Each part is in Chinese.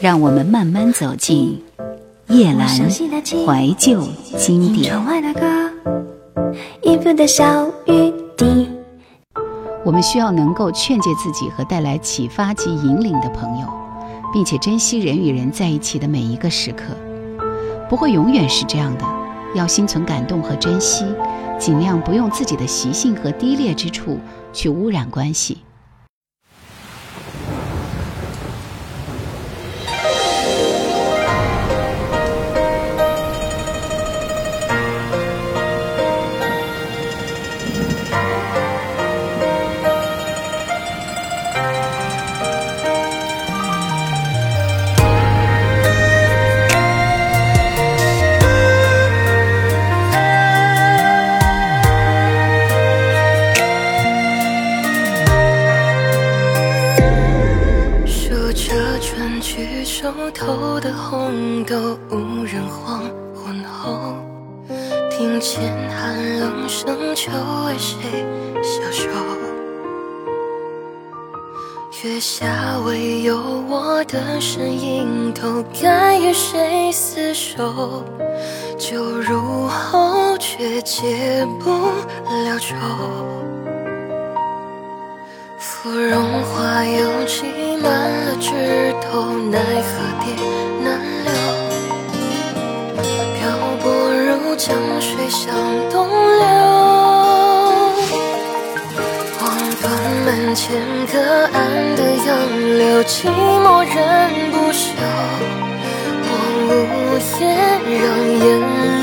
让我们慢慢走进叶阑怀旧经典。我们需要能够劝诫自己和带来启发及引领的朋友，并且珍惜人与人在一起的每一个时刻。不会永远是这样的，要心存感动和珍惜，尽量不用自己的习性和低劣之处去污染关系。月下唯有我的身影，都该与谁厮守？酒入喉，却解不了愁。芙蓉花又挤满了枝头，奈何蝶杨柳，寂寞人不休。我无言，让眼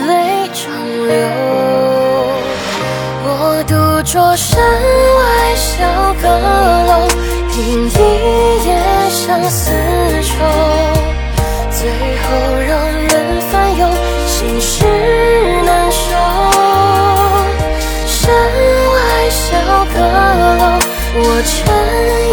泪长流。我独坐山外小阁楼，听一夜相思愁，最后让人烦忧，心事难收。山外小阁楼。我撑一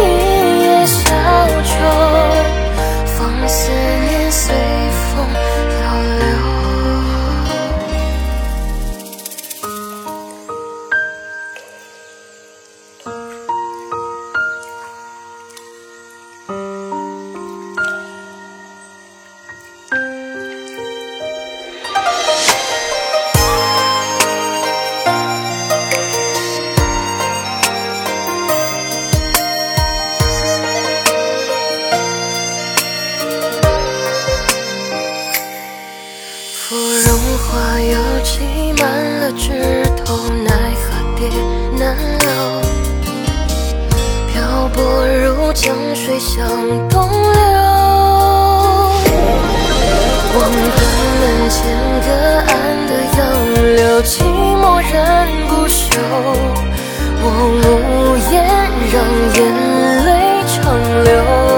向东流。望断门前隔岸的杨柳，寂寞人不休。我无言，让眼泪长流。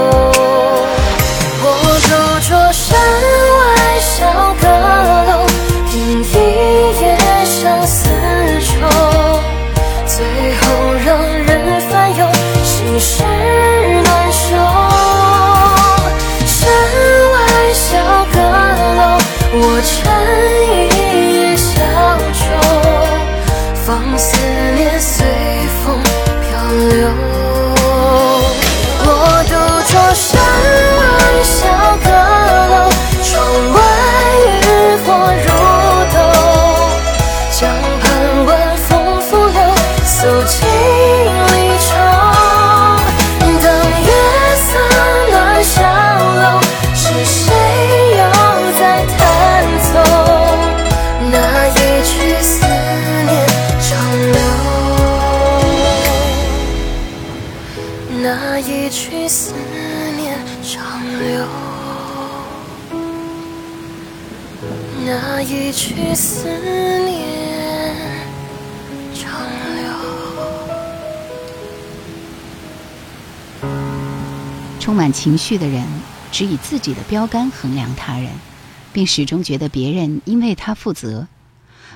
充满情绪的人，只以自己的标杆衡量他人，并始终觉得别人应为他负责。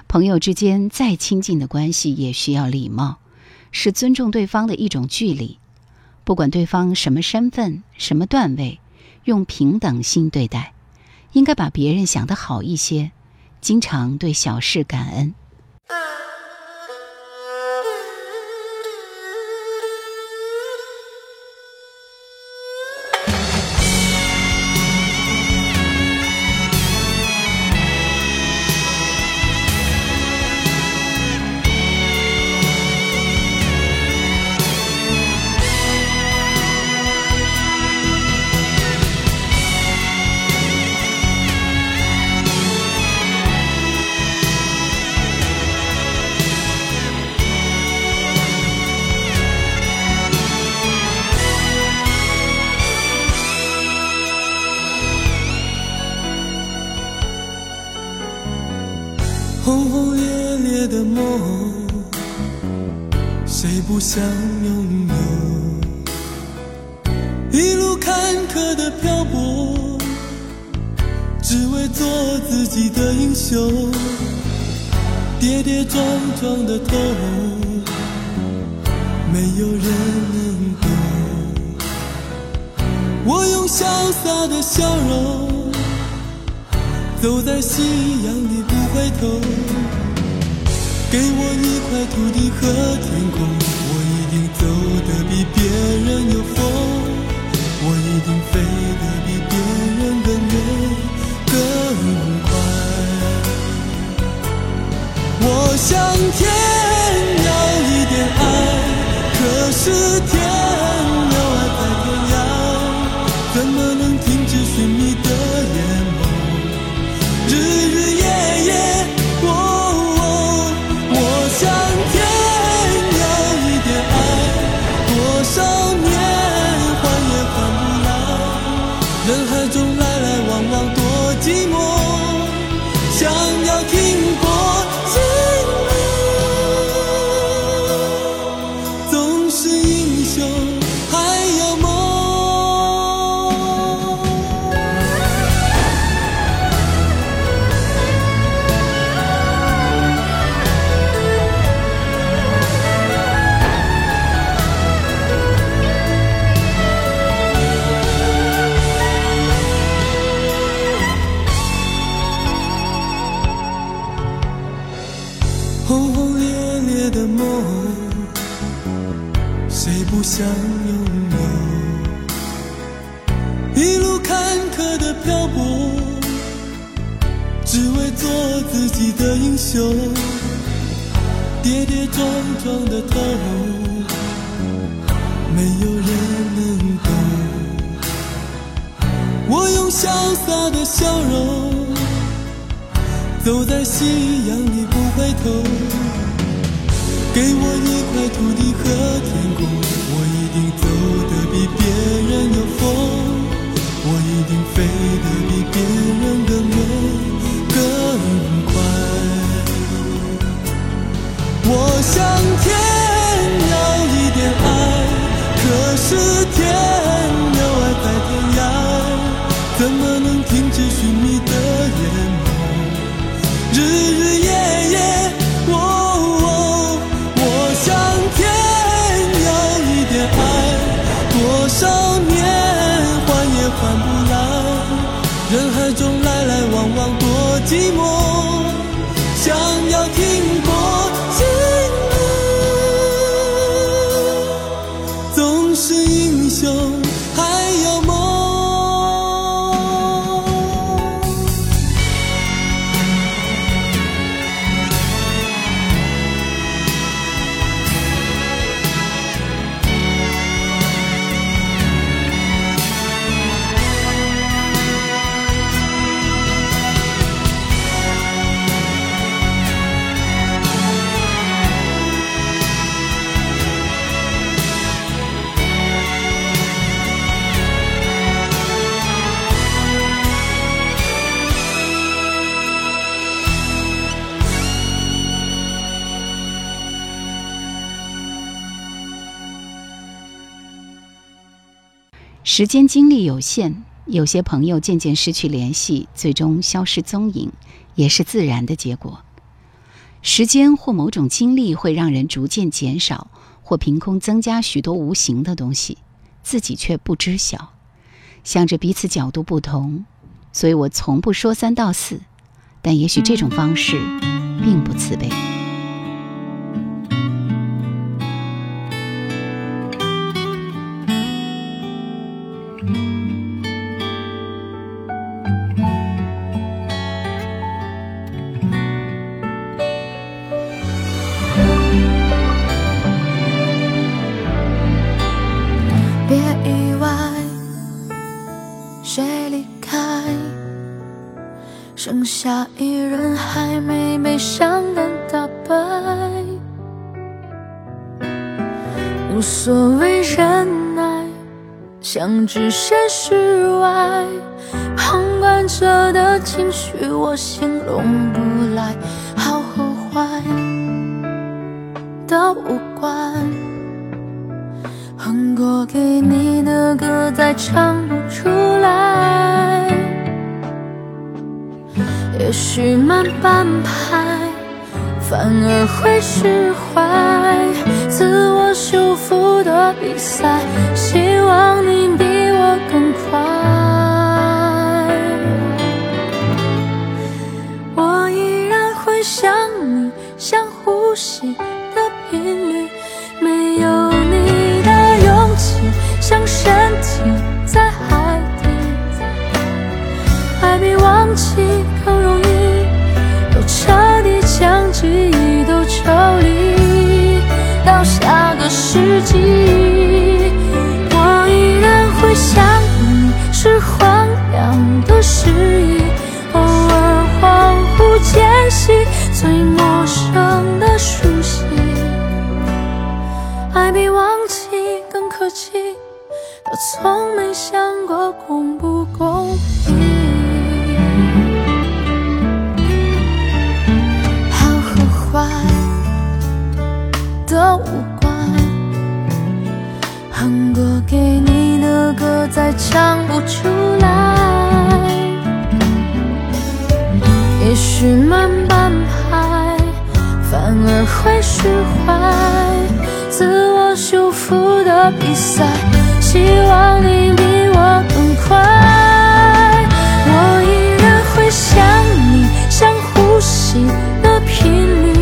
朋友之间再亲近的关系，也需要礼貌，是尊重对方的一种距离。不管对方什么身份、什么段位，用平等心对待，应该把别人想得好一些，经常对小事感恩。想拥有？一路坎坷的漂泊，只为做自己的英雄。跌跌撞撞的痛，没有人能懂。我用潇洒的笑容，走在夕阳里不回头。给我一块土地和天空，得比别人有风，我一定飞得比别人更远更快。我向天要一点爱，可是刻的漂泊，只为做自己的英雄。跌跌撞撞的头，没有人能懂。我用潇洒的笑容。走在夕阳里不回头，给我一块土地和天空，我一定走得比别人有风，我一定飞得比别人更远更快。我向天要一点爱，可是天时间精力有限，有些朋友渐渐失去联系，最终消失踪影，也是自然的结果。时间或某种经历会让人逐渐减少，或凭空增加许多无形的东西，自己却不知晓。想着彼此角度不同，所以我从不说三道四，但也许这种方式并不慈悲。置身事外。旁观者的情绪我形容不来，好和坏。都无关。哼过给你的歌再唱不出来，也许慢半拍，反而会释怀。自我修复的比赛，希望你我更快。我依然会想你，像呼吸的频率，没有你的勇气，像身体在海底。还没忘记爱比忘记更可气，都从没想过公不公平。好和坏都无关，哼过给你的歌再唱不出来，也许慢半拍。反而会释怀，自我修复的比赛，希望你比我更快。我依然会想你，像呼吸的频率，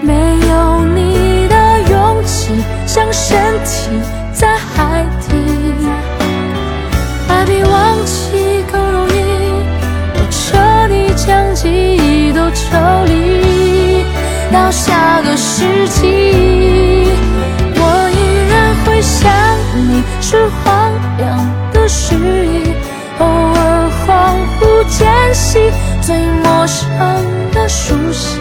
没有你的勇气，像身体在海底。爱比忘记更容易，我彻底将记忆都抽离。到下个世纪，迟疑，偶尔恍惚间隙，最陌生的熟悉。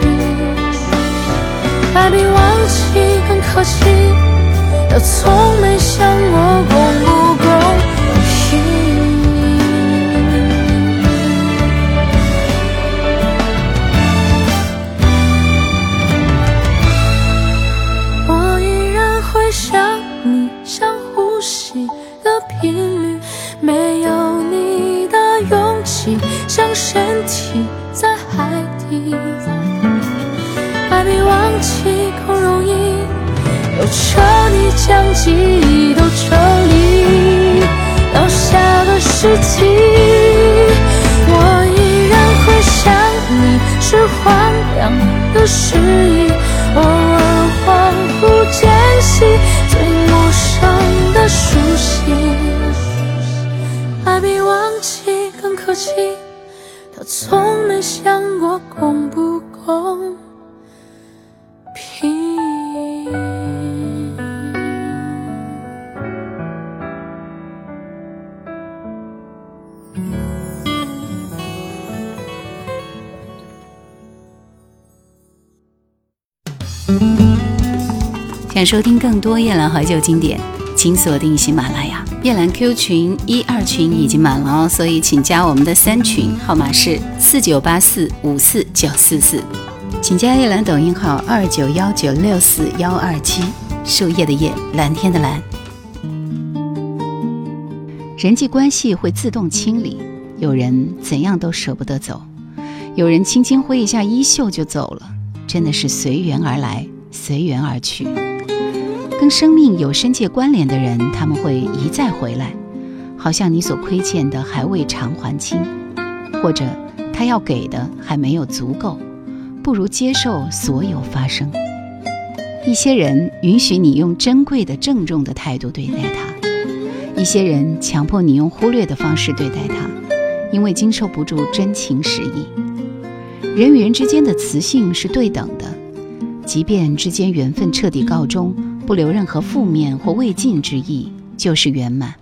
爱比忘记更可惜，他从没想过公不将记忆都抽离。到下个世纪，我依然会想你，是荒凉的诗意，偶尔恍惚间隙，最陌生的熟悉，爱比忘记更可气。他从没想过公不公收听更多夜兰怀旧经典，请锁定喜马拉雅。夜兰 Q 群一二群已经满了哦，所以请加我们的三群，号码是四九八四五四九四四，请加夜兰抖音号二九幺九六四幺二七，树叶的叶，蓝天的蓝。人际关系会自动清理，有人怎样都舍不得走，有人轻轻挥一下衣袖就走了，真的是随缘而来，随缘而去。跟生命有深切关联的人，他们会一再回来，好像你所亏欠的还未偿还清，或者他要给的还没有足够，不如接受所有发生。一些人允许你用珍贵的、郑重的态度对待他，一些人强迫你用忽略的方式对待他，因为经受不住真情实意。人与人之间的磁性是对等的，即便之间缘分彻底告终。不留任何负面或未尽之意，就是圆满。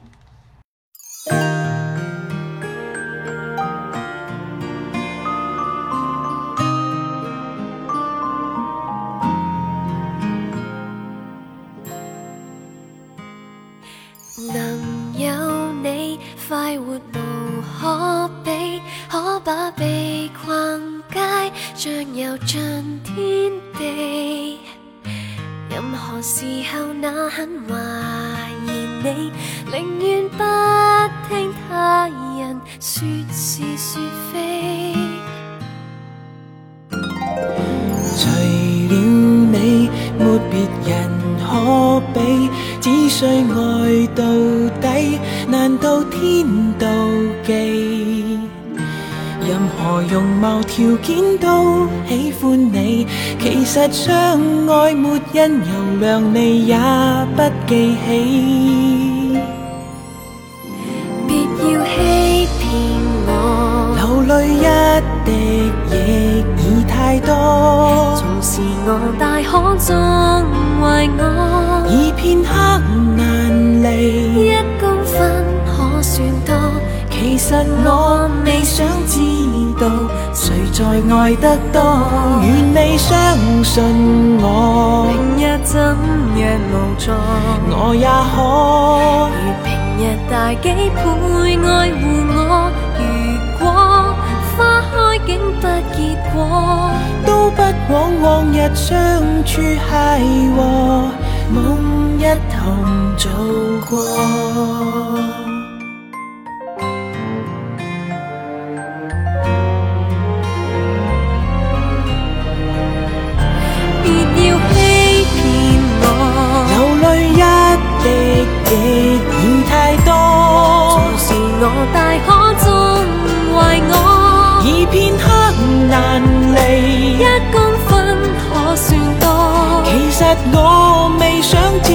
条件都喜欢你，其实相爱没因由量你也不记起。别要欺骗我，流泪一滴亦已太多，纵使我大可纵坏我，已片刻难离。一公分可算多。其实我未想知道谁在爱得多，愿你相信我，明日怎样无助，我也可。如平日大几倍爱护我。如果花开竟不结果，都不枉往日相处邂逅，梦一同做过。我大可纵坏我，已片刻难离。一公分可算多。其实我未想知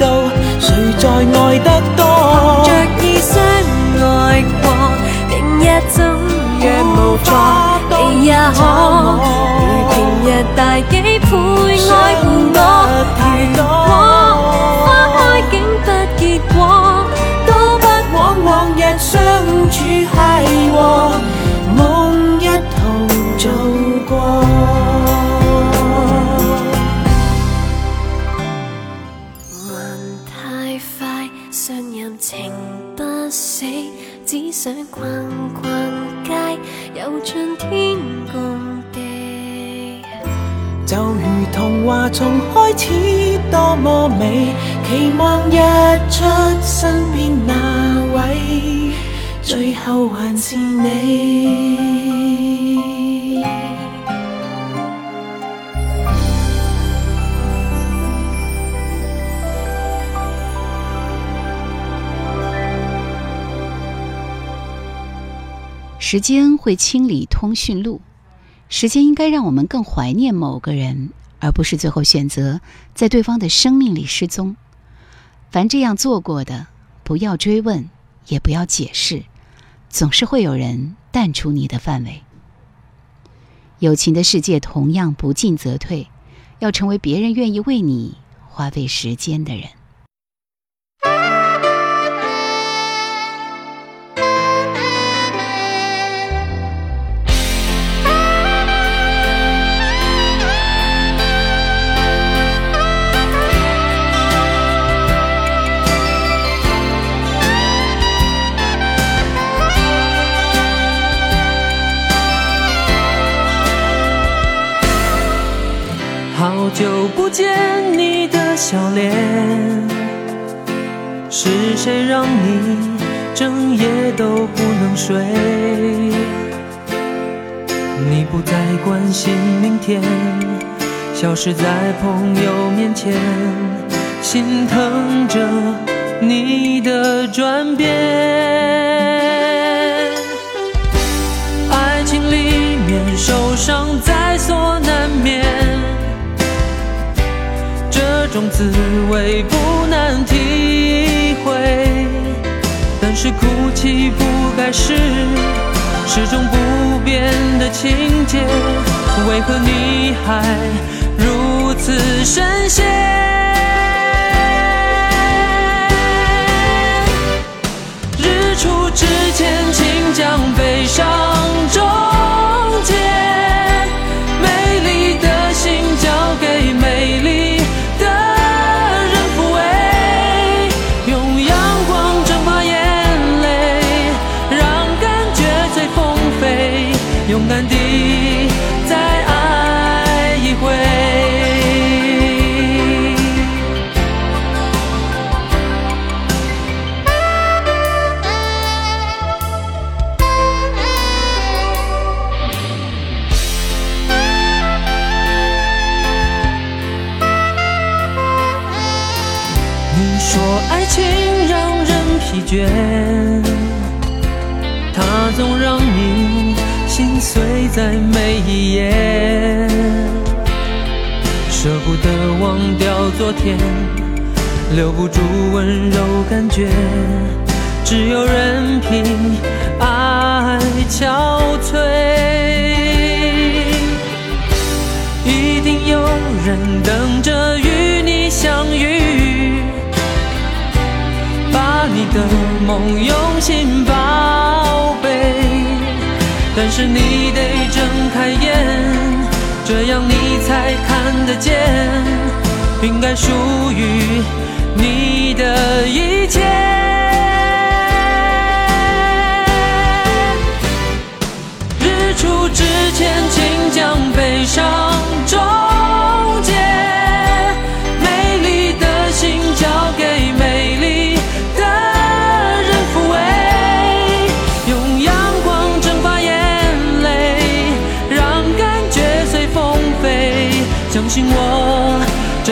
道谁在爱得多，着意相爱过，明日怎样无助，你也可如平日大几倍爱护我。梦一同做过。還太快，信任情不死，只想逛逛街，遊盡天共地。就如童話從開始多麼美，期望日出身邊那位，最后还是你。时间会清理通讯录，时间应该让我们更怀念某个人，而不是最后选择在对方的生命里失踪。凡这样做过的，不要追问，也不要解释，总是会有人淡出你的范围。友情的世界同样不进则退，要成为别人愿意为你花费时间的人。好久不见你的笑脸，是谁让你整夜都不能睡？你不再关心明天，消失在朋友面前，心疼着你的转变。爱情里面受伤在种滋味不难体会，但是哭泣不该是始终不变的情节，为何你还如此深陷？日出之前，请将悲伤碎在每一页，舍不得忘掉昨天，留不住温柔感觉，只有任凭爱憔悴。一定有人等着与你相遇，把你的梦用心宝贝。但是你得睁开眼，这样你才看得见，应该属于你的一切。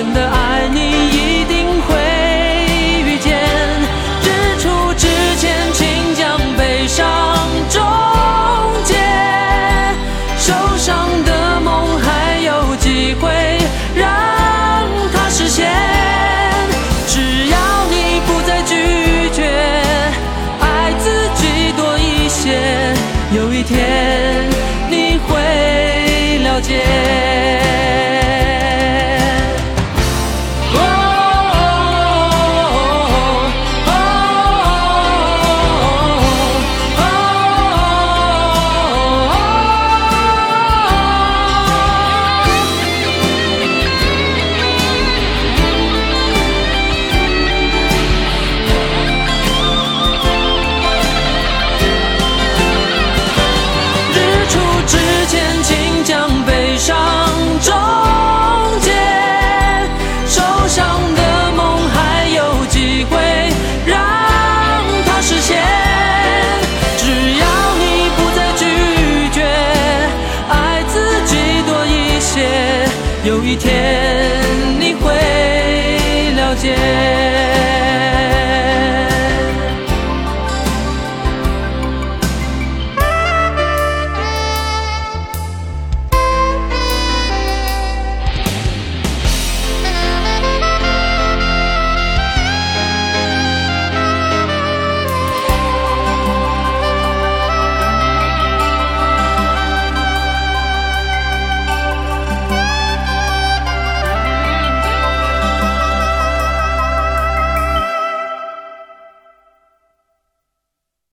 真的爱你，一定会遇见。日出之前，请将悲伤终结。受伤的梦还有机会让它实现，只要你不再拒绝，爱自己多一些，有一天。